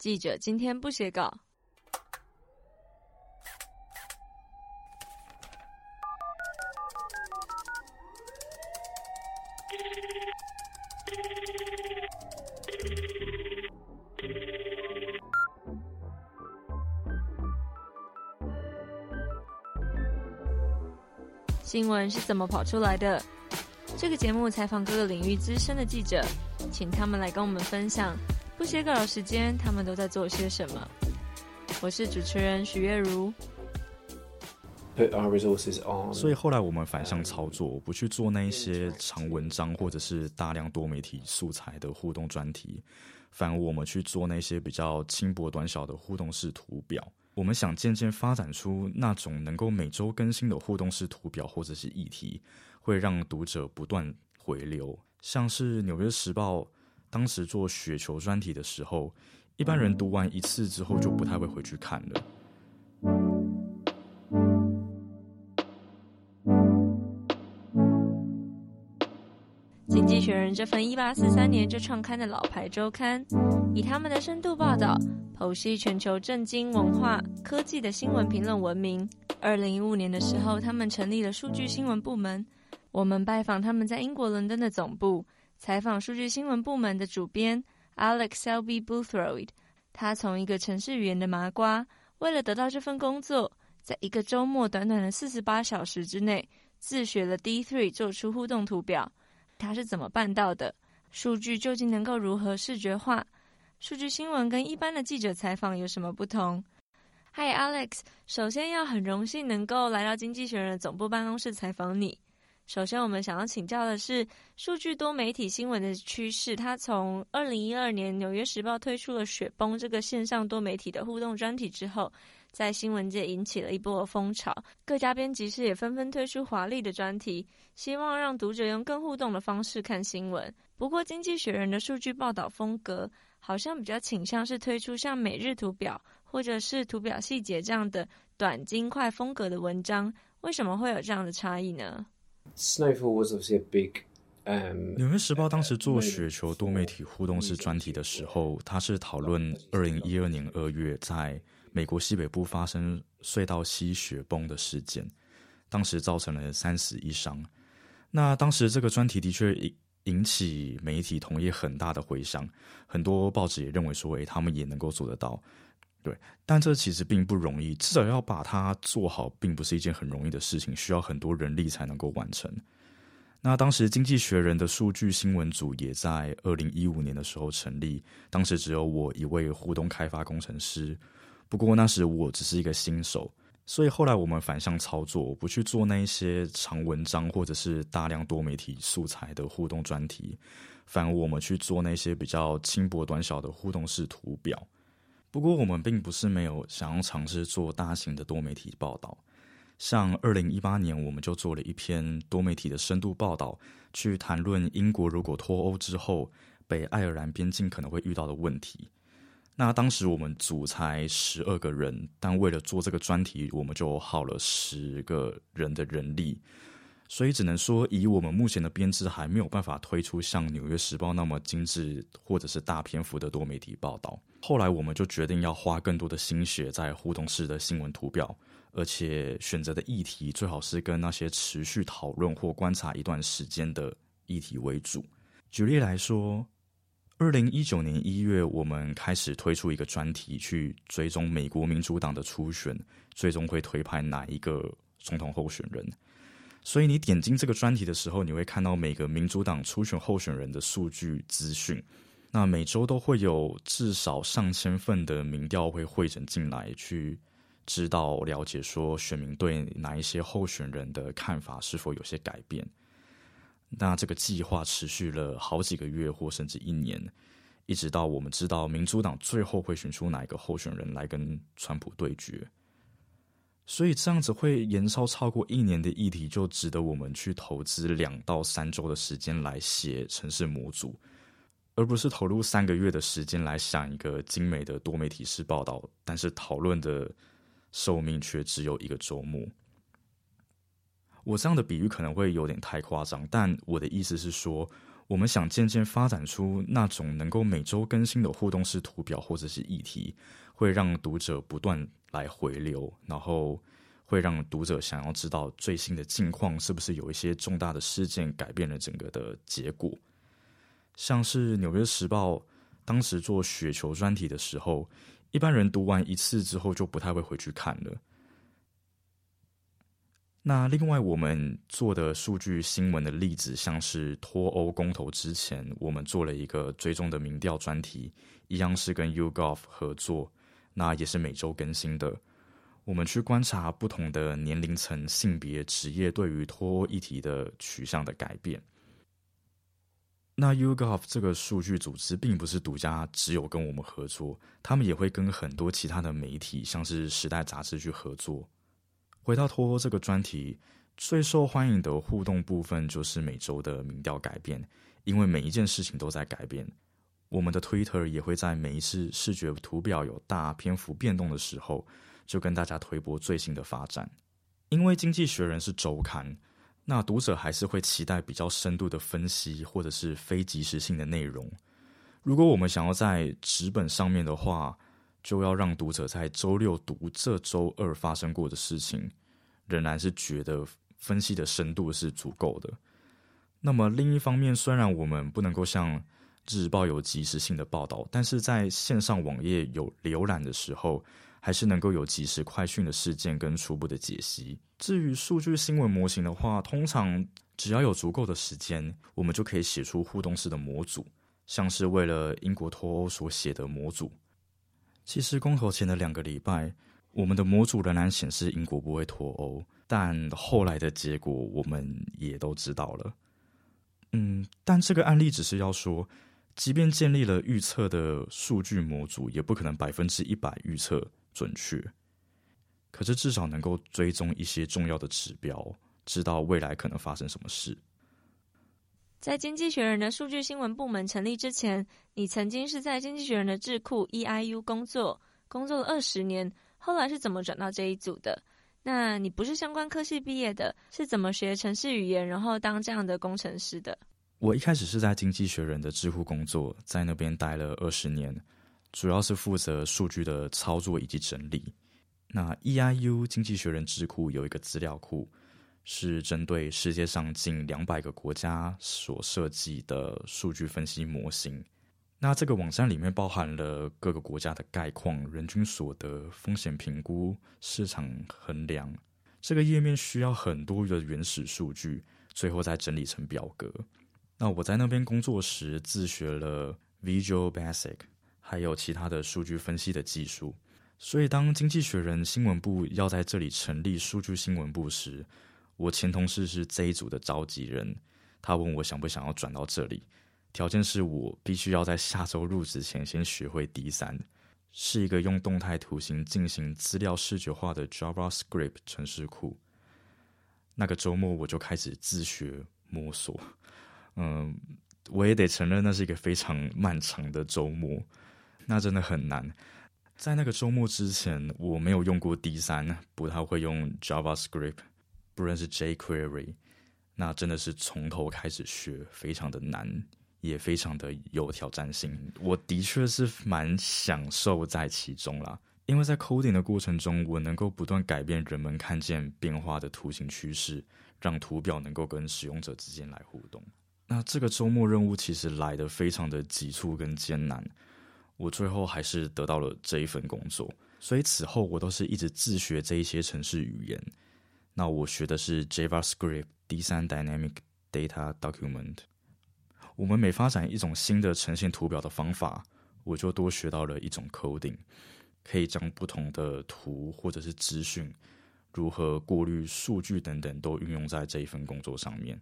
记者今天不写稿。新闻是怎么跑出来的？这个节目采访各个领域资深的记者，请他们来跟我们分享不写稿的时间，他们都在做些什么。我是主持人许月如。所以后来我们反向操作，不去做那一些长文章或者是大量多媒体素材的互动专题，反而我们去做那些比较轻薄短小的互动式图表。我们想渐渐发展出那种能够每周更新的互动式图表或者是议题，会让读者不断回流。像是《纽约时报》当时做雪球专题的时候，一般人读完一次之后就不太会回去看了。经济学人这份一八四三年就创刊的老牌周刊，以他们的深度报道。剖析全球震惊文化、科技的新闻评论闻名。二零一五年的时候，他们成立了数据新闻部门。我们拜访他们在英国伦敦的总部，采访数据新闻部门的主编 Alexelby Boothroyd。他从一个城市语言的麻瓜，为了得到这份工作，在一个周末短短的四十八小时之内，自学了 D3，做出互动图表。他是怎么办到的？数据究竟能够如何视觉化？数据新闻跟一般的记者采访有什么不同？Hi Alex，首先要很荣幸能够来到经济学人总部办公室采访你。首先，我们想要请教的是数据多媒体新闻的趋势。它从二零一二年《纽约时报》推出了“雪崩”这个线上多媒体的互动专题之后，在新闻界引起了一波风潮。各家编辑室也纷纷推出华丽的专题，希望让读者用更互动的方式看新闻。不过，经济学人的数据报道风格。好像比较倾向是推出像每日图表或者是图表细节这样的短精快风格的文章，为什么会有这样的差异呢？Snowfall was obviously a big. 纽约时报当时做雪球多媒体互动式专题的时候，他是讨论二零一二年二月在美国西北部发生隧道溪雪崩的事件，当时造成了三死一伤。那当时这个专题的确引起媒体同业很大的回响，很多报纸也认为说，诶，他们也能够做得到，对。但这其实并不容易，至少要把它做好，并不是一件很容易的事情，需要很多人力才能够完成。那当时《经济学人》的数据新闻组也在二零一五年的时候成立，当时只有我一位互动开发工程师，不过那时我只是一个新手。所以后来我们反向操作，我不去做那一些长文章或者是大量多媒体素材的互动专题，反而我们去做那些比较轻薄短小的互动式图表。不过我们并不是没有想要尝试做大型的多媒体报道，像二零一八年我们就做了一篇多媒体的深度报道，去谈论英国如果脱欧之后，北爱尔兰边境可能会遇到的问题。那当时我们组才十二个人，但为了做这个专题，我们就耗了十个人的人力，所以只能说以我们目前的编制，还没有办法推出像《纽约时报》那么精致或者是大篇幅的多媒体报道。后来我们就决定要花更多的心血在互动式的新闻图表，而且选择的议题最好是跟那些持续讨论或观察一段时间的议题为主。举例来说。二零一九年一月，我们开始推出一个专题，去追踪美国民主党的初选，最终会推派哪一个总统候选人。所以你点进这个专题的时候，你会看到每个民主党初选候选人的数据资讯。那每周都会有至少上千份的民调会汇整进来，去知道了解说选民对哪一些候选人的看法是否有些改变。那这个计划持续了好几个月，或甚至一年，一直到我们知道民主党最后会选出哪一个候选人来跟川普对决。所以这样子会延烧超过一年的议题，就值得我们去投资两到三周的时间来写城市模组，而不是投入三个月的时间来想一个精美的多媒体式报道，但是讨论的寿命却只有一个周末。我这样的比喻可能会有点太夸张，但我的意思是说，我们想渐渐发展出那种能够每周更新的互动式图表或者是议题，会让读者不断来回流，然后会让读者想要知道最新的近况是不是有一些重大的事件改变了整个的结果。像是《纽约时报》当时做雪球专题的时候，一般人读完一次之后就不太会回去看了。那另外，我们做的数据新闻的例子，像是脱欧公投之前，我们做了一个追踪的民调专题，一样是跟 YouGov 合作，那也是每周更新的。我们去观察不同的年龄层、性别、职业对于脱欧议题的取向的改变。那 YouGov 这个数据组织并不是独家，只有跟我们合作，他们也会跟很多其他的媒体，像是时代杂志去合作。回到脱欧这个专题，最受欢迎的互动部分就是每周的民调改变，因为每一件事情都在改变。我们的 Twitter 也会在每一次视觉图表有大篇幅变动的时候，就跟大家推播最新的发展。因为《经济学人》是周刊，那读者还是会期待比较深度的分析或者是非即时性的内容。如果我们想要在纸本上面的话，就要让读者在周六读这周二发生过的事情。仍然是觉得分析的深度是足够的。那么另一方面，虽然我们不能够像日报有及时性的报道，但是在线上网页有浏览的时候，还是能够有及时快讯的事件跟初步的解析。至于数据新闻模型的话，通常只要有足够的时间，我们就可以写出互动式的模组，像是为了英国脱欧所写的模组。其实公投前的两个礼拜。我们的模组仍然显示英国不会脱欧，但后来的结果我们也都知道了。嗯，但这个案例只是要说，即便建立了预测的数据模组，也不可能百分之一百预测准确。可是至少能够追踪一些重要的指标，知道未来可能发生什么事。在经济学人的数据新闻部门成立之前，你曾经是在经济学人的智库 EIU 工作，工作了二十年。后来是怎么转到这一组的？那你不是相关科系毕业的，是怎么学程式语言，然后当这样的工程师的？我一开始是在经济学人的智库工作，在那边待了二十年，主要是负责数据的操作以及整理。那 EIU 经济学人智库有一个资料库，是针对世界上近两百个国家所设计的数据分析模型。那这个网站里面包含了各个国家的概况、人均所得、风险评估、市场衡量。这个页面需要很多的原始数据，最后再整理成表格。那我在那边工作时自学了 Visual Basic，还有其他的数据分析的技术。所以当经济学人新闻部要在这里成立数据新闻部时，我前同事是这一组的召集人，他问我想不想要转到这里。条件是我必须要在下周入职前先学会 D 三，是一个用动态图形进行资料视觉化的 JavaScript 程式库。那个周末我就开始自学摸索，嗯，我也得承认那是一个非常漫长的周末，那真的很难。在那个周末之前，我没有用过 D 三，不太会用 JavaScript，不认识 jQuery，那真的是从头开始学，非常的难。也非常的有挑战性，我的确是蛮享受在其中啦。因为在 coding 的过程中，我能够不断改变人们看见变化的图形趋势，让图表能够跟使用者之间来互动。那这个周末任务其实来的非常的急促跟艰难，我最后还是得到了这一份工作。所以此后我都是一直自学这一些程式语言。那我学的是 JavaScript D3 Dynamic Data Document。我们每发展一种新的呈现图表的方法，我就多学到了一种 coding，可以将不同的图或者是资讯如何过滤数据等等都运用在这一份工作上面。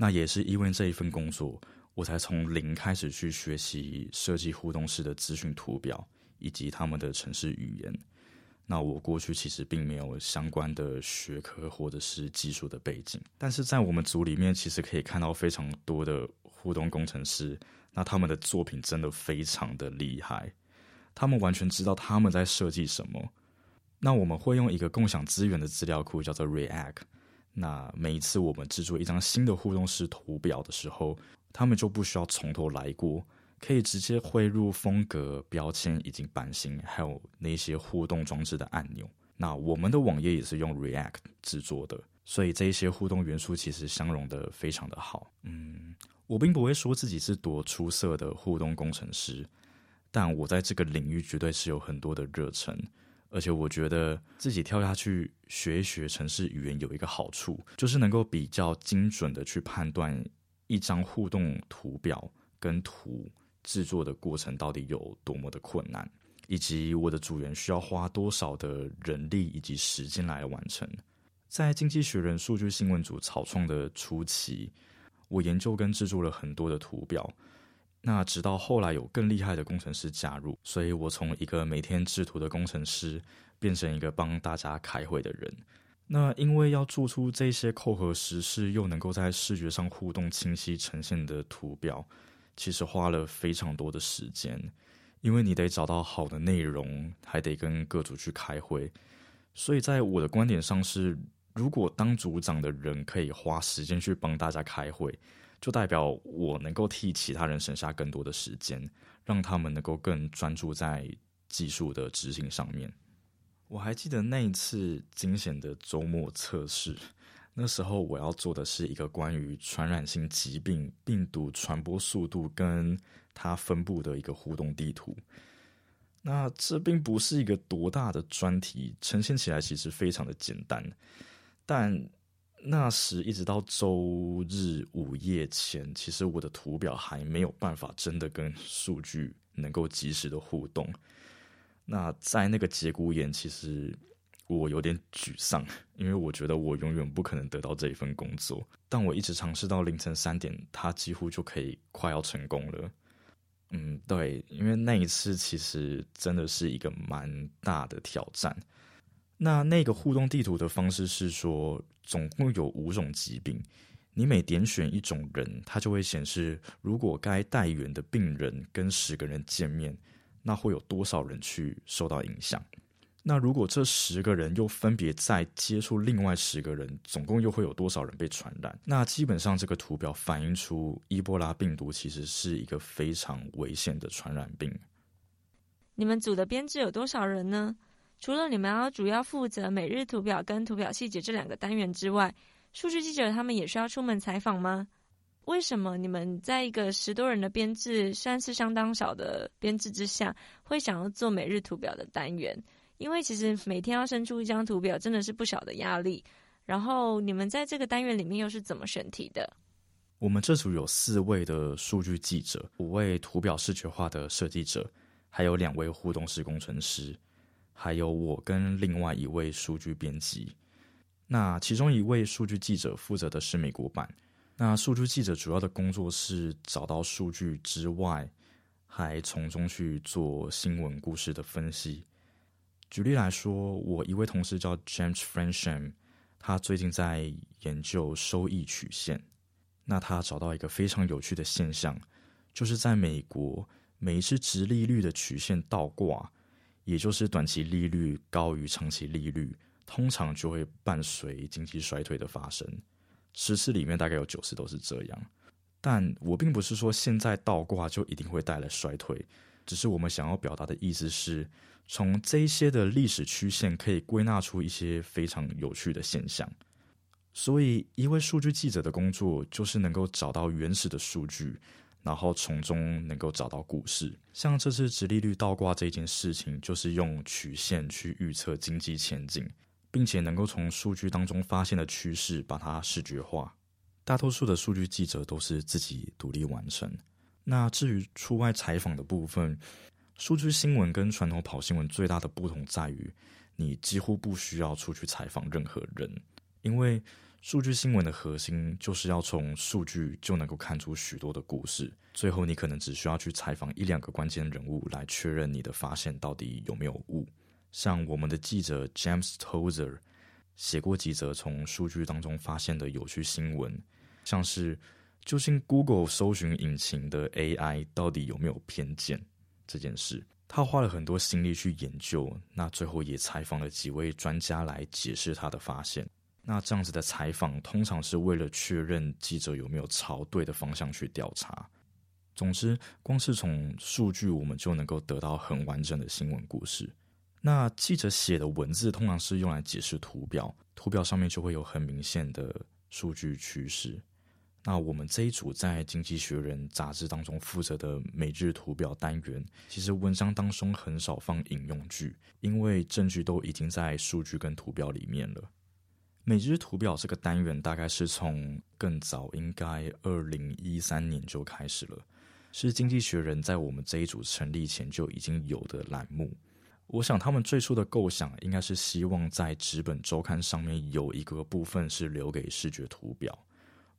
那也是因为这一份工作，我才从零开始去学习设计互动式的资讯图表以及他们的城市语言。那我过去其实并没有相关的学科或者是技术的背景，但是在我们组里面，其实可以看到非常多的。互动工程师，那他们的作品真的非常的厉害，他们完全知道他们在设计什么。那我们会用一个共享资源的资料库叫做 React。那每一次我们制作一张新的互动式图表的时候，他们就不需要从头来过，可以直接汇入风格、标签以及版型，还有那些互动装置的按钮。那我们的网页也是用 React 制作的，所以这一些互动元素其实相容的非常的好。嗯，我并不会说自己是多出色的互动工程师，但我在这个领域绝对是有很多的热忱。而且我觉得自己跳下去学一学城市语言有一个好处，就是能够比较精准的去判断一张互动图表跟图制作的过程到底有多么的困难，以及我的组员需要花多少的人力以及时间来完成。在经济学人数据新闻组草创的初期，我研究跟制作了很多的图表。那直到后来有更厉害的工程师加入，所以我从一个每天制图的工程师变成一个帮大家开会的人。那因为要做出这些扣合实事又能够在视觉上互动清晰呈现的图表，其实花了非常多的时间。因为你得找到好的内容，还得跟各组去开会。所以在我的观点上是，如果当组长的人可以花时间去帮大家开会。就代表我能够替其他人省下更多的时间，让他们能够更专注在技术的执行上面。我还记得那一次惊险的周末测试，那时候我要做的是一个关于传染性疾病病毒传播速度跟它分布的一个互动地图。那这并不是一个多大的专题，呈现起来其实非常的简单，但。那时一直到周日午夜前，其实我的图表还没有办法真的跟数据能够及时的互动。那在那个节骨眼，其实我有点沮丧，因为我觉得我永远不可能得到这一份工作。但我一直尝试到凌晨三点，它几乎就可以快要成功了。嗯，对，因为那一次其实真的是一个蛮大的挑战。那那个互动地图的方式是说，总共有五种疾病，你每点选一种人，它就会显示，如果该带源的病人跟十个人见面，那会有多少人去受到影响？那如果这十个人又分别再接触另外十个人，总共又会有多少人被传染？那基本上这个图表反映出伊波拉病毒其实是一个非常危险的传染病。你们组的编制有多少人呢？除了你们要主要负责每日图表跟图表细节这两个单元之外，数据记者他们也需要出门采访吗？为什么你们在一个十多人的编制，算是相当少的编制之下，会想要做每日图表的单元？因为其实每天要生出一张图表，真的是不小的压力。然后你们在这个单元里面又是怎么选题的？我们这组有四位的数据记者，五位图表视觉化的设计者，还有两位互动式工程师。还有我跟另外一位数据编辑，那其中一位数据记者负责的是美国版。那数据记者主要的工作是找到数据之外，还从中去做新闻故事的分析。举例来说，我一位同事叫 James Fransham，他最近在研究收益曲线。那他找到一个非常有趣的现象，就是在美国每一次直利率的曲线倒挂。也就是短期利率高于长期利率，通常就会伴随经济衰退的发生。十次里面大概有九次都是这样。但我并不是说现在倒挂就一定会带来衰退，只是我们想要表达的意思是，从这些的历史曲线可以归纳出一些非常有趣的现象。所以，一位数据记者的工作就是能够找到原始的数据。然后从中能够找到故事，像这次直利率倒挂这件事情，就是用曲线去预测经济前景，并且能够从数据当中发现的趋势把它视觉化。大多数的数据记者都是自己独立完成。那至于出外采访的部分，数据新闻跟传统跑新闻最大的不同在于，你几乎不需要出去采访任何人，因为。数据新闻的核心就是要从数据就能够看出许多的故事，最后你可能只需要去采访一两个关键人物来确认你的发现到底有没有误。像我们的记者 James Tozer 写过几则从数据当中发现的有趣新闻，像是究竟 Google 搜寻引擎的 AI 到底有没有偏见这件事，他花了很多心力去研究，那最后也采访了几位专家来解释他的发现。那这样子的采访，通常是为了确认记者有没有朝对的方向去调查。总之，光是从数据，我们就能够得到很完整的新闻故事。那记者写的文字，通常是用来解释图表，图表上面就会有很明显的数据趋势。那我们这一组在《经济学人》杂志当中负责的每日图表单元，其实文章当中很少放引用句，因为证据都已经在数据跟图表里面了。每日图表这个单元大概是从更早，应该二零一三年就开始了，是《经济学人》在我们这一组成立前就已经有的栏目。我想他们最初的构想应该是希望在纸本周刊上面有一个部分是留给视觉图表。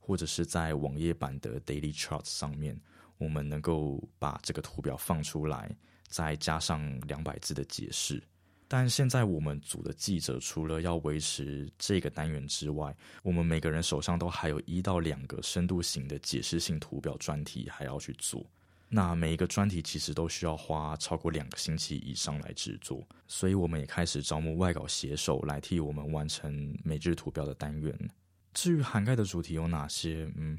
或者是在网页版的 Daily Charts 上面，我们能够把这个图表放出来，再加上两百字的解释。但现在我们组的记者除了要维持这个单元之外，我们每个人手上都还有一到两个深度型的解释性图表专题还要去做。那每一个专题其实都需要花超过两个星期以上来制作，所以我们也开始招募外稿写手来替我们完成每日图表的单元。至于涵盖的主题有哪些？嗯，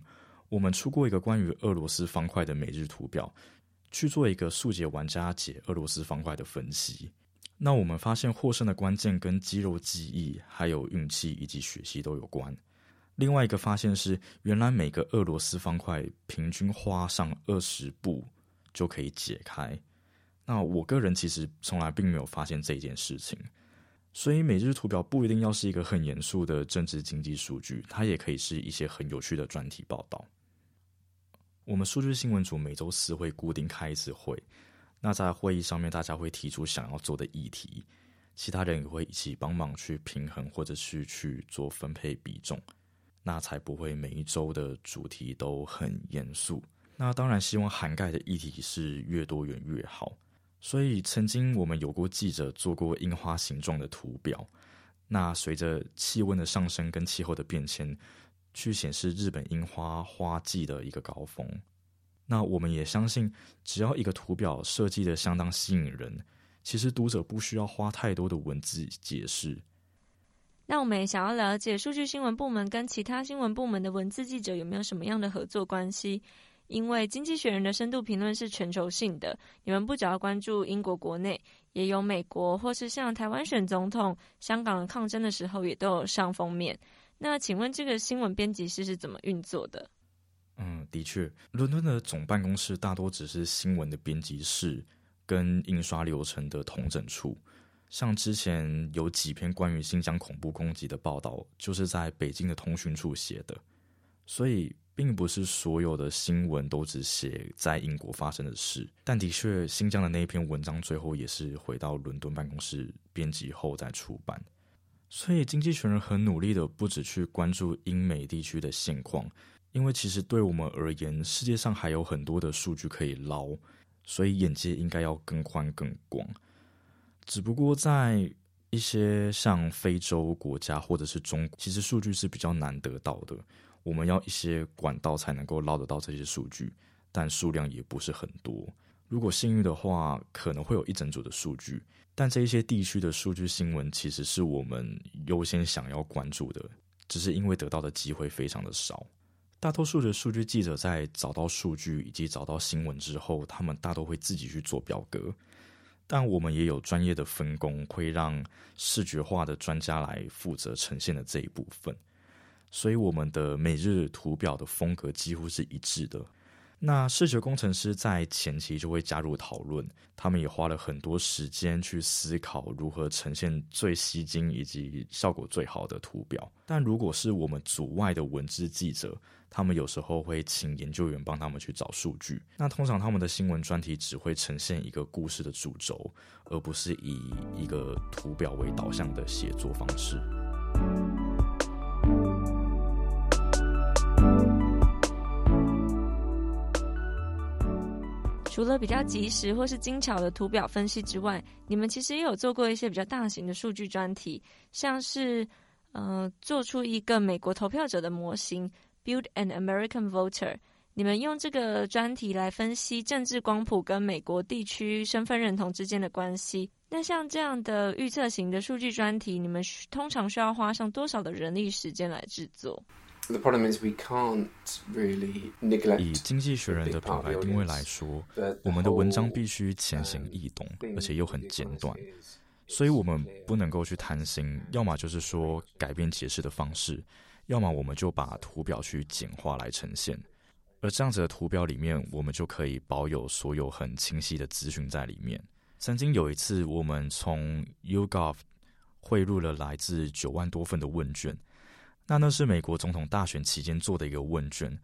我们出过一个关于俄罗斯方块的每日图表，去做一个速解玩家解俄罗斯方块的分析。那我们发现获胜的关键跟肌肉记忆、还有运气以及血系都有关。另外一个发现是，原来每个俄罗斯方块平均花上二十步就可以解开。那我个人其实从来并没有发现这件事情。所以每日图表不一定要是一个很严肃的政治经济数据，它也可以是一些很有趣的专题报道。我们数据新闻组每周四会固定开一次会，那在会议上面，大家会提出想要做的议题，其他人也会一起帮忙去平衡或者是去做分配比重，那才不会每一周的主题都很严肃。那当然希望涵盖的议题是越多元越好。所以，曾经我们有过记者做过樱花形状的图表。那随着气温的上升跟气候的变迁，去显示日本樱花花季的一个高峰。那我们也相信，只要一个图表设计的相当吸引人，其实读者不需要花太多的文字解释。那我们也想要了解，数据新闻部门跟其他新闻部门的文字记者有没有什么样的合作关系？因为《经济学人》的深度评论是全球性的，你们不只要关注英国国内，也有美国，或是像台湾选总统、香港抗争的时候，也都有上封面。那请问这个新闻编辑室是怎么运作的？嗯，的确，伦敦的总办公室大多只是新闻的编辑室跟印刷流程的统整处。像之前有几篇关于新疆恐怖攻击的报道，就是在北京的通讯处写的，所以。并不是所有的新闻都只写在英国发生的事，但的确，新疆的那一篇文章最后也是回到伦敦办公室编辑后再出版。所以，经济学人很努力的不只去关注英美地区的现况，因为其实对我们而言，世界上还有很多的数据可以捞，所以眼界应该要更宽更广。只不过在一些像非洲国家或者是中，其实数据是比较难得到的。我们要一些管道才能够捞得到这些数据，但数量也不是很多。如果幸运的话，可能会有一整组的数据，但这一些地区的数据新闻其实是我们优先想要关注的，只是因为得到的机会非常的少。大多数的数据记者在找到数据以及找到新闻之后，他们大都会自己去做表格，但我们也有专业的分工，会让视觉化的专家来负责呈现的这一部分。所以我们的每日图表的风格几乎是一致的。那视觉工程师在前期就会加入讨论，他们也花了很多时间去思考如何呈现最吸睛以及效果最好的图表。但如果是我们组外的文字记者，他们有时候会请研究员帮他们去找数据。那通常他们的新闻专题只会呈现一个故事的主轴，而不是以一个图表为导向的写作方式。除了比较及时或是精巧的图表分析之外，你们其实也有做过一些比较大型的数据专题，像是呃做出一个美国投票者的模型，Build an American Voter。你们用这个专题来分析政治光谱跟美国地区身份认同之间的关系。那像这样的预测型的数据专题，你们通常需要花上多少的人力时间来制作？以经济学人的品牌定位来说，我们的文章必须浅显易懂，而且又很简短，所以我们不能够去贪心，要么就是说改变解释的方式，要么我们就把图表去简化来呈现。而这样子的图表里面，我们就可以保有所有很清晰的资讯在里面。曾经有一次，我们从 YouGov 汇入了来自九万多份的问卷。那那是美国总统大选期间做的一个问卷，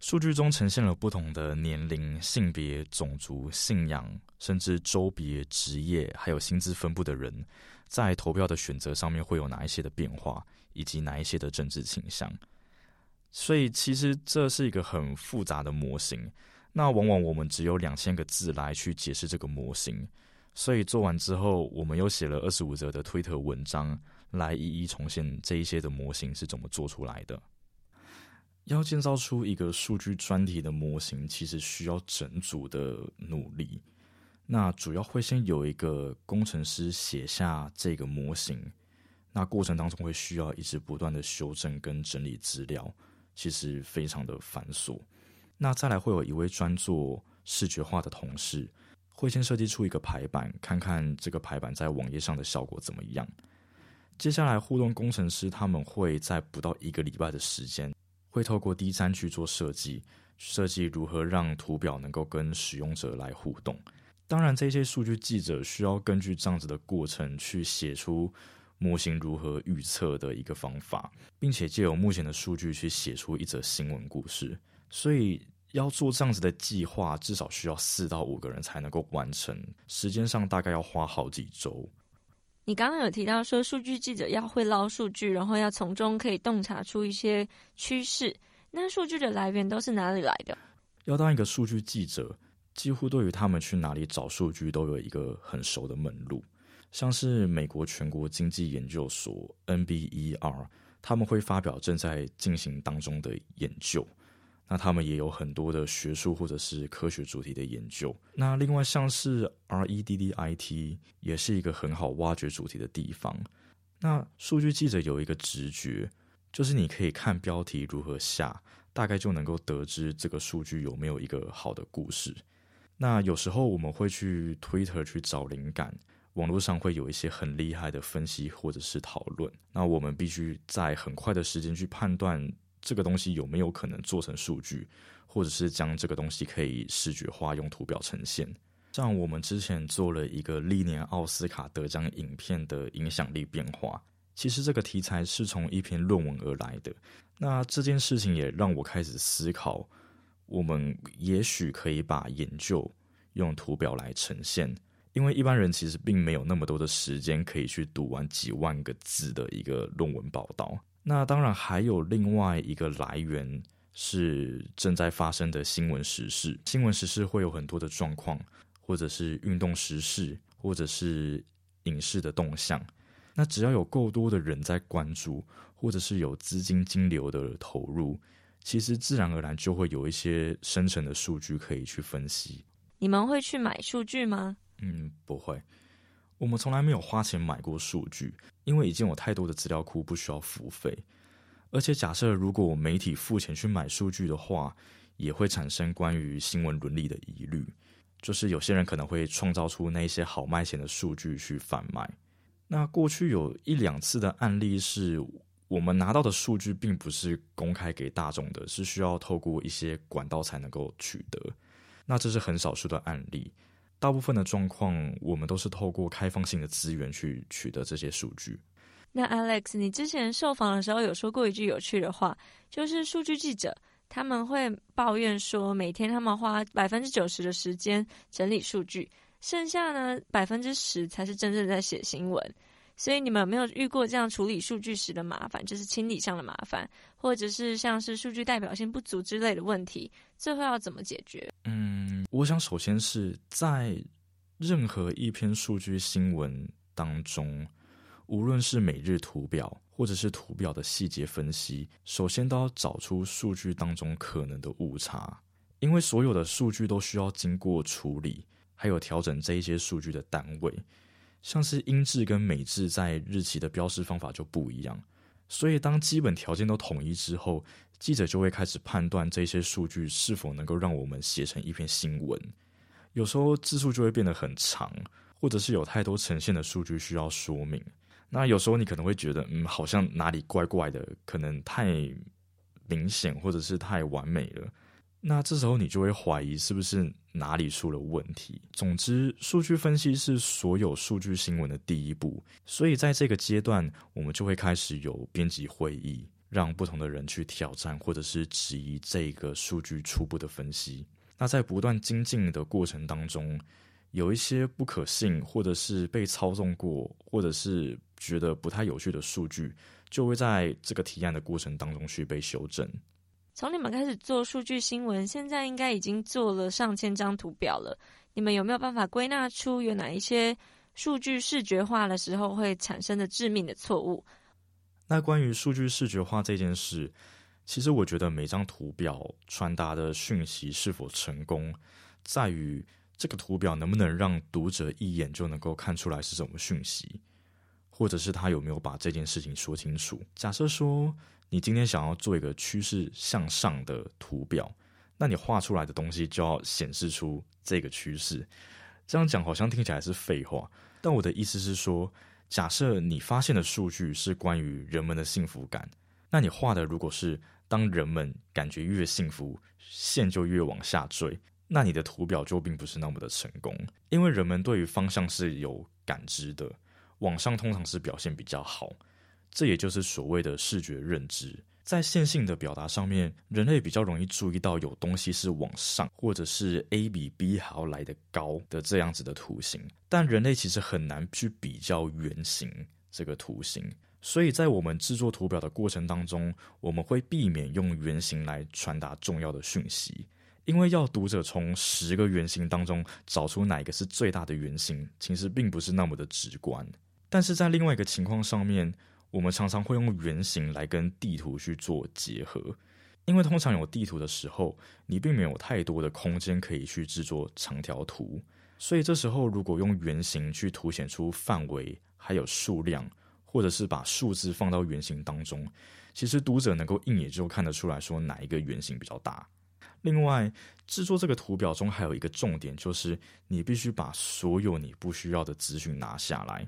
数据中呈现了不同的年龄、性别、种族、信仰，甚至州别、职业，还有薪资分布的人，在投票的选择上面会有哪一些的变化，以及哪一些的政治倾向。所以，其实这是一个很复杂的模型。那往往我们只有两千个字来去解释这个模型。所以做完之后，我们又写了二十五则的推特文章。来一一重现这一些的模型是怎么做出来的？要建造出一个数据专题的模型，其实需要整组的努力。那主要会先有一个工程师写下这个模型，那过程当中会需要一直不断的修正跟整理资料，其实非常的繁琐。那再来会有一位专做视觉化的同事，会先设计出一个排版，看看这个排版在网页上的效果怎么样。接下来，互动工程师他们会在不到一个礼拜的时间，会透过 D 三去做设计，设计如何让图表能够跟使用者来互动。当然，这些数据记者需要根据这样子的过程去写出模型如何预测的一个方法，并且借由目前的数据去写出一则新闻故事。所以，要做这样子的计划，至少需要四到五个人才能够完成，时间上大概要花好几周。你刚刚有提到说，数据记者要会捞数据，然后要从中可以洞察出一些趋势。那数据的来源都是哪里来的？要当一个数据记者，几乎对于他们去哪里找数据都有一个很熟的门路。像是美国全国经济研究所 （NBER），他们会发表正在进行当中的研究。那他们也有很多的学术或者是科学主题的研究。那另外像是 REDDIT 也是一个很好挖掘主题的地方。那数据记者有一个直觉，就是你可以看标题如何下，大概就能够得知这个数据有没有一个好的故事。那有时候我们会去 Twitter 去找灵感，网络上会有一些很厉害的分析或者是讨论。那我们必须在很快的时间去判断。这个东西有没有可能做成数据，或者是将这个东西可以视觉化用图表呈现？像我们之前做了一个历年奥斯卡得奖影片的影响力变化，其实这个题材是从一篇论文而来的。那这件事情也让我开始思考，我们也许可以把研究用图表来呈现，因为一般人其实并没有那么多的时间可以去读完几万个字的一个论文报道。那当然还有另外一个来源是正在发生的新闻时事。新闻时事会有很多的状况，或者是运动时事，或者是影视的动向。那只要有够多的人在关注，或者是有资金金流的投入，其实自然而然就会有一些生成的数据可以去分析。你们会去买数据吗？嗯，不会。我们从来没有花钱买过数据，因为已经有太多的资料库不需要付费。而且假设如果媒体付钱去买数据的话，也会产生关于新闻伦理的疑虑，就是有些人可能会创造出那些好卖钱的数据去贩卖。那过去有一两次的案例是，我们拿到的数据并不是公开给大众的，是需要透过一些管道才能够取得。那这是很少数的案例。大部分的状况，我们都是透过开放性的资源去取得这些数据。那 Alex，你之前受访的时候有说过一句有趣的话，就是数据记者他们会抱怨说，每天他们花百分之九十的时间整理数据，剩下呢百分之十才是真正在写新闻。所以你们有没有遇过这样处理数据时的麻烦，就是清理上的麻烦，或者是像是数据代表性不足之类的问题？最后要怎么解决？嗯，我想首先是在任何一篇数据新闻当中，无论是每日图表或者是图表的细节分析，首先都要找出数据当中可能的误差，因为所有的数据都需要经过处理，还有调整这一些数据的单位。像是英制跟美制在日期的标示方法就不一样。所以当基本条件都统一之后，记者就会开始判断这些数据是否能够让我们写成一篇新闻。有时候字数就会变得很长，或者是有太多呈现的数据需要说明。那有时候你可能会觉得，嗯，好像哪里怪怪的，可能太明显，或者是太完美了。那这时候你就会怀疑是不是哪里出了问题。总之，数据分析是所有数据新闻的第一步，所以在这个阶段，我们就会开始有编辑会议，让不同的人去挑战或者是质疑这个数据初步的分析。那在不断精进的过程当中，有一些不可信，或者是被操纵过，或者是觉得不太有趣的数据，就会在这个提案的过程当中去被修正。从你们开始做数据新闻，现在应该已经做了上千张图表了。你们有没有办法归纳出有哪一些数据视觉化的时候会产生的致命的错误？那关于数据视觉化这件事，其实我觉得每张图表传达的讯息是否成功，在于这个图表能不能让读者一眼就能够看出来是什么讯息，或者是他有没有把这件事情说清楚。假设说。你今天想要做一个趋势向上的图表，那你画出来的东西就要显示出这个趋势。这样讲好像听起来是废话，但我的意思是说，假设你发现的数据是关于人们的幸福感，那你画的如果是当人们感觉越幸福，线就越往下坠，那你的图表就并不是那么的成功，因为人们对于方向是有感知的，往上通常是表现比较好。这也就是所谓的视觉认知，在线性的表达上面，人类比较容易注意到有东西是往上，或者是 A 比 B 还要来的高的这样子的图形，但人类其实很难去比较圆形这个图形，所以在我们制作图表的过程当中，我们会避免用圆形来传达重要的讯息，因为要读者从十个圆形当中找出哪一个是最大的圆形，其实并不是那么的直观。但是在另外一个情况上面。我们常常会用圆形来跟地图去做结合，因为通常有地图的时候，你并没有太多的空间可以去制作长条图，所以这时候如果用圆形去凸显出范围还有数量，或者是把数字放到圆形当中，其实读者能够一眼就看得出来说哪一个圆形比较大。另外，制作这个图表中还有一个重点，就是你必须把所有你不需要的资讯拿下来。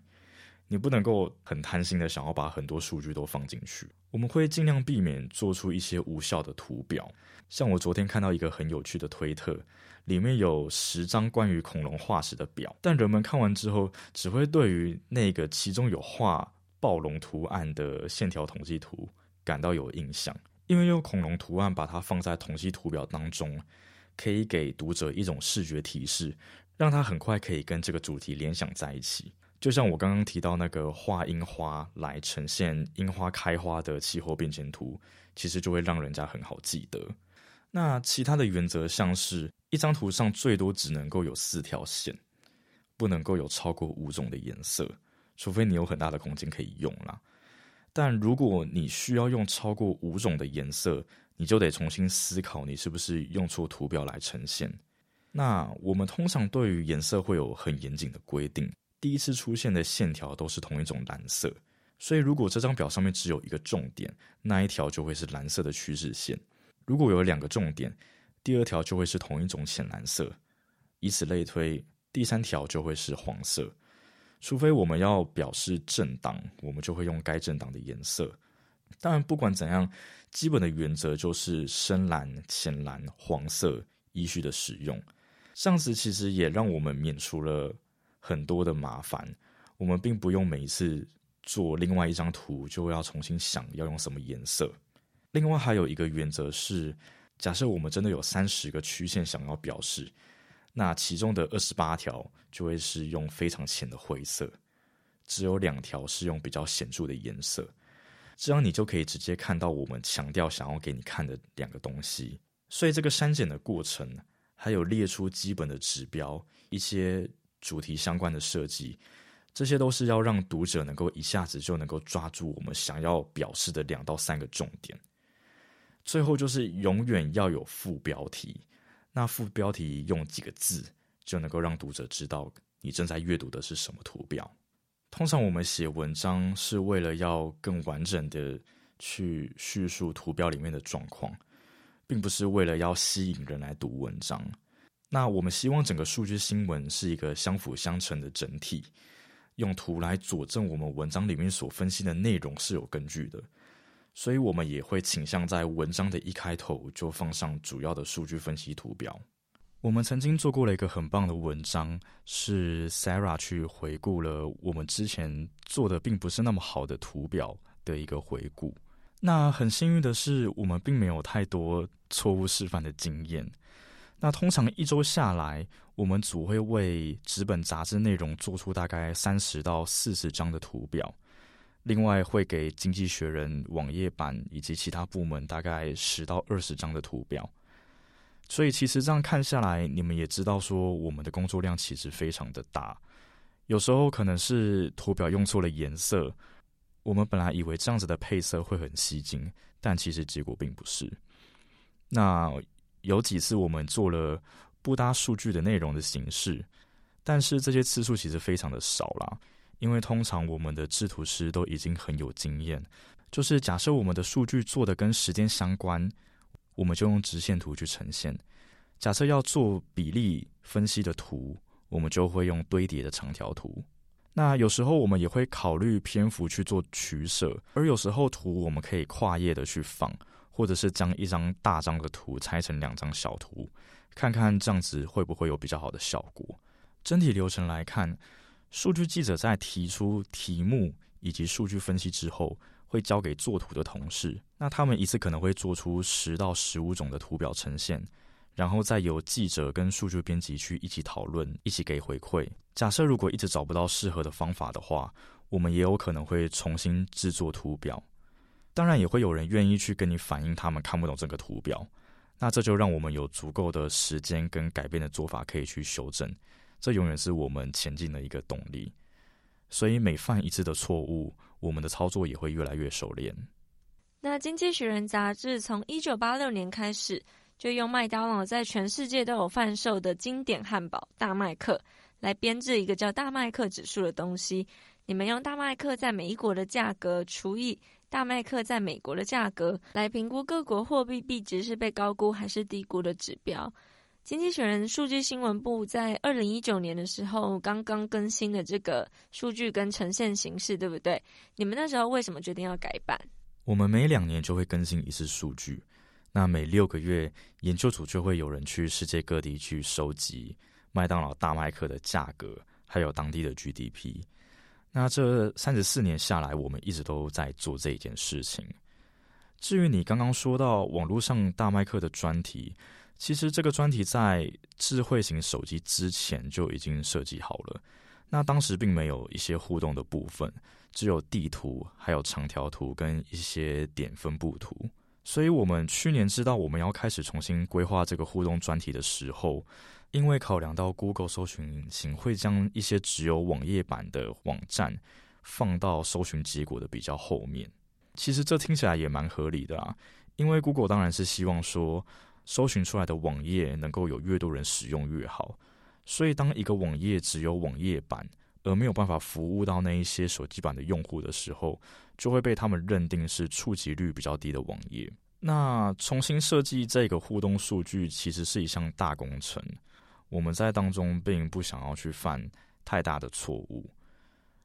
你不能够很贪心的想要把很多数据都放进去，我们会尽量避免做出一些无效的图表。像我昨天看到一个很有趣的推特，里面有十张关于恐龙化石的表，但人们看完之后只会对于那个其中有画暴龙图案的线条统计图感到有印象，因为用恐龙图案把它放在统计图表当中，可以给读者一种视觉提示，让他很快可以跟这个主题联想在一起。就像我刚刚提到那个画樱花来呈现樱花开花的气候变迁图，其实就会让人家很好记得。那其他的原则像是一张图上最多只能够有四条线，不能够有超过五种的颜色，除非你有很大的空间可以用啦。但如果你需要用超过五种的颜色，你就得重新思考你是不是用错图表来呈现。那我们通常对于颜色会有很严谨的规定。第一次出现的线条都是同一种蓝色，所以如果这张表上面只有一个重点，那一条就会是蓝色的趋势线；如果有两个重点，第二条就会是同一种浅蓝色，以此类推，第三条就会是黄色。除非我们要表示政党，我们就会用该政党的颜色。当然，不管怎样，基本的原则就是深蓝、浅蓝、黄色依序的使用。这样子其实也让我们免除了。很多的麻烦，我们并不用每一次做另外一张图就要重新想要用什么颜色。另外还有一个原则是，假设我们真的有三十个曲线想要表示，那其中的二十八条就会是用非常浅的灰色，只有两条是用比较显著的颜色，这样你就可以直接看到我们强调想要给你看的两个东西。所以这个删减的过程，还有列出基本的指标一些。主题相关的设计，这些都是要让读者能够一下子就能够抓住我们想要表示的两到三个重点。最后就是永远要有副标题，那副标题用几个字就能够让读者知道你正在阅读的是什么图表。通常我们写文章是为了要更完整的去叙述图表里面的状况，并不是为了要吸引人来读文章。那我们希望整个数据新闻是一个相辅相成的整体，用图来佐证我们文章里面所分析的内容是有根据的。所以，我们也会倾向在文章的一开头就放上主要的数据分析图表。我们曾经做过了一个很棒的文章，是 Sarah 去回顾了我们之前做的并不是那么好的图表的一个回顾。那很幸运的是，我们并没有太多错误示范的经验。那通常一周下来，我们组会为纸本杂志内容做出大概三十到四十张的图表，另外会给经济学人网页版以及其他部门大概十到二十张的图表。所以其实这样看下来，你们也知道说，我们的工作量其实非常的大。有时候可能是图表用错了颜色，我们本来以为这样子的配色会很吸睛，但其实结果并不是。那有几次我们做了不搭数据的内容的形式，但是这些次数其实非常的少啦，因为通常我们的制图师都已经很有经验，就是假设我们的数据做的跟时间相关。我们就用直线图去呈现。假设要做比例分析的图，我们就会用堆叠的长条图。那有时候我们也会考虑篇幅去做取舍，而有时候图我们可以跨页的去放，或者是将一张大张的图拆成两张小图，看看这样子会不会有比较好的效果。整体流程来看，数据记者在提出题目以及数据分析之后。会交给做图的同事，那他们一次可能会做出十到十五种的图表呈现，然后再由记者跟数据编辑去一起讨论，一起给回馈。假设如果一直找不到适合的方法的话，我们也有可能会重新制作图表。当然，也会有人愿意去跟你反映他们看不懂这个图表，那这就让我们有足够的时间跟改变的做法可以去修正。这永远是我们前进的一个动力。所以每犯一次的错误，我们的操作也会越来越熟练。那《经济学人》杂志从一九八六年开始，就用麦当劳在全世界都有贩售的经典汉堡大麦克来编制一个叫大麦克指数的东西。你们用大麦克在每一国的价格除以大麦克在美国的价格，来评估各国货币币值是被高估还是低估的指标。经济学人数据新闻部在二零一九年的时候刚刚更新了这个数据跟呈现形式，对不对？你们那时候为什么决定要改版？我们每两年就会更新一次数据，那每六个月研究组就会有人去世界各地去收集麦当劳大麦克的价格，还有当地的 GDP。那这三十四年下来，我们一直都在做这一件事情。至于你刚刚说到网络上大麦克的专题。其实这个专题在智慧型手机之前就已经设计好了，那当时并没有一些互动的部分，只有地图、还有长条图跟一些点分布图。所以我们去年知道我们要开始重新规划这个互动专题的时候，因为考量到 Google 搜寻引擎会将一些只有网页版的网站放到搜寻结果的比较后面。其实这听起来也蛮合理的啊，因为 Google 当然是希望说。搜寻出来的网页能够有越多人使用越好，所以当一个网页只有网页版而没有办法服务到那一些手机版的用户的时候，就会被他们认定是触及率比较低的网页。那重新设计这个互动数据其实是一项大工程，我们在当中并不想要去犯太大的错误，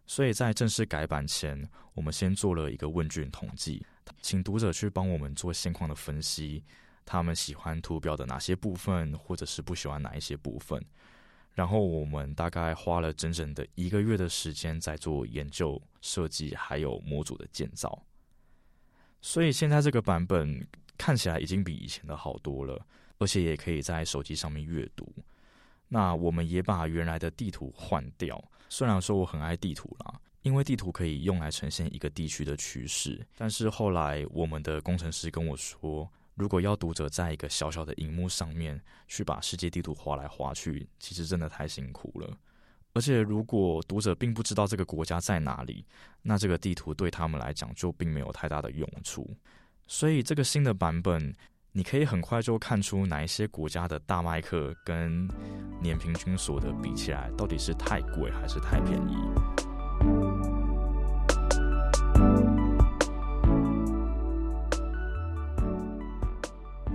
所以在正式改版前，我们先做了一个问卷统计，请读者去帮我们做现况的分析。他们喜欢图表的哪些部分，或者是不喜欢哪一些部分？然后我们大概花了整整的一个月的时间在做研究、设计，还有模组的建造。所以现在这个版本看起来已经比以前的好多了，而且也可以在手机上面阅读。那我们也把原来的地图换掉。虽然说我很爱地图啦，因为地图可以用来呈现一个地区的趋势，但是后来我们的工程师跟我说。如果要读者在一个小小的荧幕上面去把世界地图划来划去，其实真的太辛苦了。而且，如果读者并不知道这个国家在哪里，那这个地图对他们来讲就并没有太大的用处。所以，这个新的版本，你可以很快就看出哪一些国家的大麦克跟年平均所得比起来，到底是太贵还是太便宜。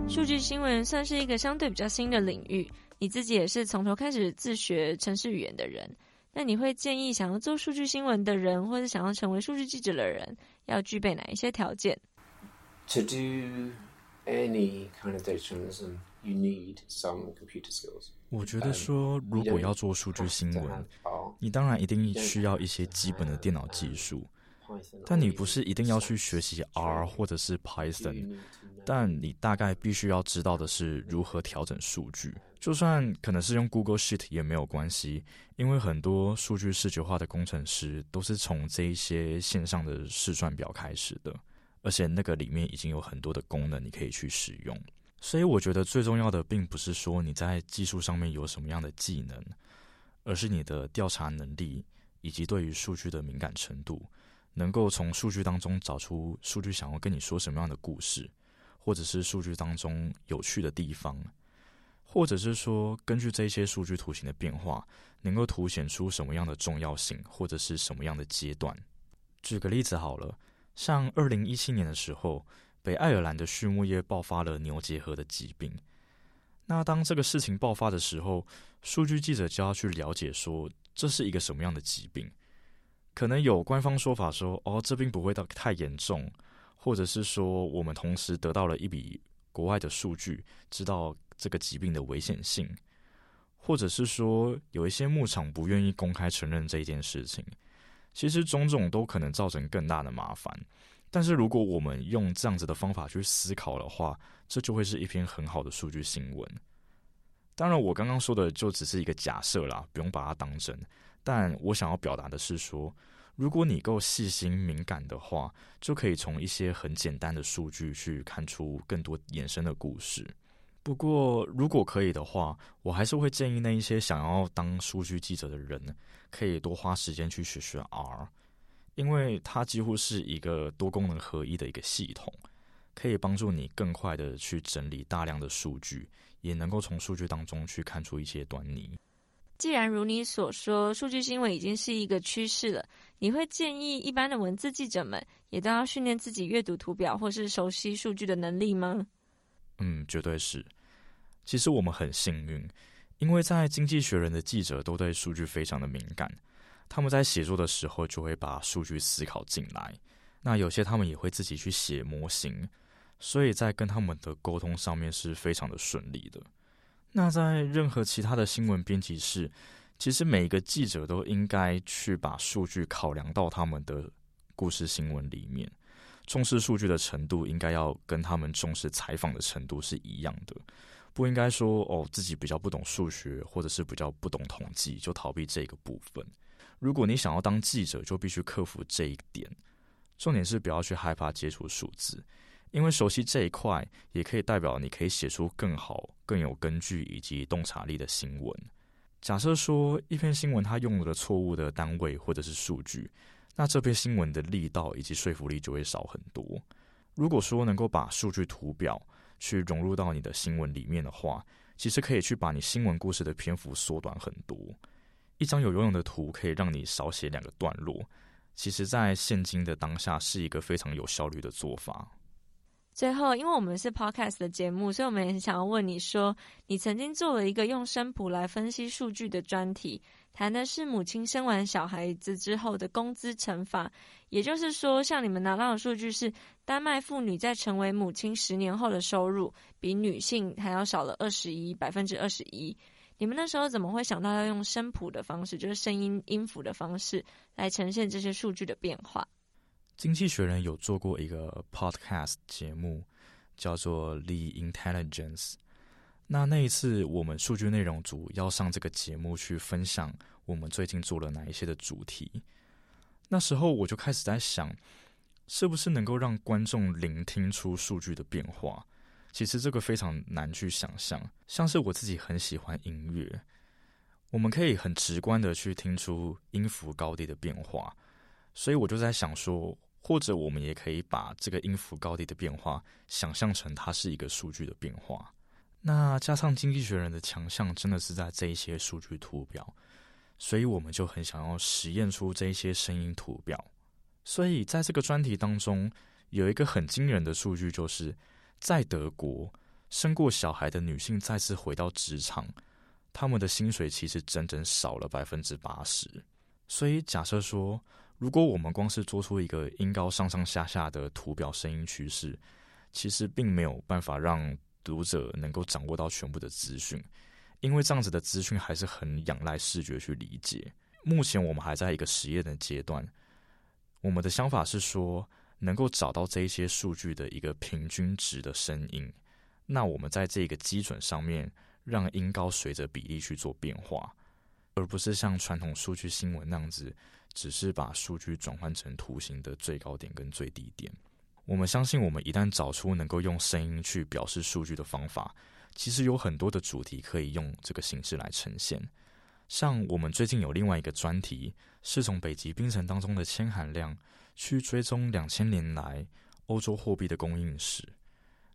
数据新闻算是一个相对比较新的领域，你自己也是从头开始自学城市语言的人。那你会建议想要做数据新闻的人，或者想要成为数据记者的人，要具备哪一些条件？To do any kind of data journalism, you need some computer skills. 我觉得说，如果要做数据新闻，你当然一定需要一些基本的电脑技术，但你不是一定要去学习 R 或者是 Python，但你大概必须要知道的是如何调整数据。就算可能是用 Google Sheet 也没有关系，因为很多数据视觉化的工程师都是从这一些线上的试算表开始的，而且那个里面已经有很多的功能你可以去使用。所以我觉得最重要的并不是说你在技术上面有什么样的技能，而是你的调查能力以及对于数据的敏感程度，能够从数据当中找出数据想要跟你说什么样的故事，或者是数据当中有趣的地方。或者是说，根据这些数据图形的变化，能够凸显出什么样的重要性，或者是什么样的阶段。举个例子好了，像二零一七年的时候，北爱尔兰的畜牧业爆发了牛结核的疾病。那当这个事情爆发的时候，数据记者就要去了解说，这是一个什么样的疾病？可能有官方说法说，哦，这病不会到太严重，或者是说，我们同时得到了一笔国外的数据，知道。这个疾病的危险性，或者是说有一些牧场不愿意公开承认这件事情，其实种种都可能造成更大的麻烦。但是如果我们用这样子的方法去思考的话，这就会是一篇很好的数据新闻。当然，我刚刚说的就只是一个假设啦，不用把它当真。但我想要表达的是说，如果你够细心敏感的话，就可以从一些很简单的数据去看出更多衍生的故事。不过，如果可以的话，我还是会建议那一些想要当数据记者的人，可以多花时间去学学 R，因为它几乎是一个多功能合一的一个系统，可以帮助你更快的去整理大量的数据，也能够从数据当中去看出一些端倪。既然如你所说，数据新闻已经是一个趋势了，你会建议一般的文字记者们也都要训练自己阅读图表或是熟悉数据的能力吗？嗯，绝对是。其实我们很幸运，因为在《经济学人》的记者都对数据非常的敏感，他们在写作的时候就会把数据思考进来。那有些他们也会自己去写模型，所以在跟他们的沟通上面是非常的顺利的。那在任何其他的新闻编辑室，其实每一个记者都应该去把数据考量到他们的故事新闻里面。重视数据的程度应该要跟他们重视采访的程度是一样的，不应该说哦自己比较不懂数学或者是比较不懂统计就逃避这个部分。如果你想要当记者，就必须克服这一点。重点是不要去害怕接触数字，因为熟悉这一块也可以代表你可以写出更好、更有根据以及洞察力的新闻。假设说一篇新闻它用了错误的单位或者是数据。那这篇新闻的力道以及说服力就会少很多。如果说能够把数据图表去融入到你的新闻里面的话，其实可以去把你新闻故事的篇幅缩短很多。一张有用的图可以让你少写两个段落，其实，在现今的当下是一个非常有效率的做法。最后，因为我们是 podcast 的节目，所以我们也想要问你说，你曾经做了一个用声谱来分析数据的专题。谈的是母亲生完小孩子之后的工资惩罚，也就是说，像你们拿到的数据是，丹麦妇女在成为母亲十年后的收入比女性还要少了二十一百分之二十一。你们那时候怎么会想到要用声谱的方式，就是声音音符的方式来呈现这些数据的变化？经济学人有做过一个 podcast 节目，叫做《The Intelligence》。那那一次，我们数据内容组要上这个节目去分享我们最近做了哪一些的主题。那时候我就开始在想，是不是能够让观众聆听出数据的变化？其实这个非常难去想象。像是我自己很喜欢音乐，我们可以很直观的去听出音符高低的变化。所以我就在想说，或者我们也可以把这个音符高低的变化想象成它是一个数据的变化。那加上经济学人的强项，真的是在这一些数据图表，所以我们就很想要实验出这一些声音图表。所以在这个专题当中，有一个很惊人的数据，就是在德国生过小孩的女性再次回到职场，她们的薪水其实整整少了百分之八十。所以假设说，如果我们光是做出一个音高上上下下的图表声音趋势，其实并没有办法让读者能够掌握到全部的资讯，因为这样子的资讯还是很仰赖视觉去理解。目前我们还在一个实验的阶段，我们的想法是说，能够找到这一些数据的一个平均值的声音，那我们在这个基准上面，让音高随着比例去做变化，而不是像传统数据新闻那样子，只是把数据转换成图形的最高点跟最低点。我们相信，我们一旦找出能够用声音去表示数据的方法，其实有很多的主题可以用这个形式来呈现。像我们最近有另外一个专题，是从北极冰层当中的铅含量去追踪两千年来欧洲货币的供应史。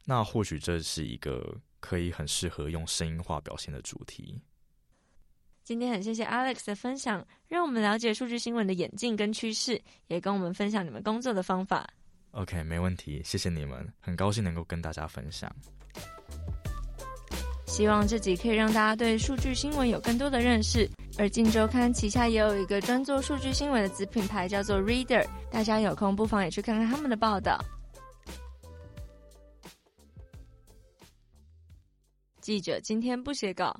那或许这是一个可以很适合用声音化表现的主题。今天很谢谢 Alex 的分享，让我们了解数据新闻的演进跟趋势，也跟我们分享你们工作的方法。OK，没问题，谢谢你们，很高兴能够跟大家分享。希望这集可以让大家对数据新闻有更多的认识。而《镜周刊》旗下也有一个专做数据新闻的子品牌，叫做 Reader。大家有空不妨也去看看他们的报道。记者今天不写稿。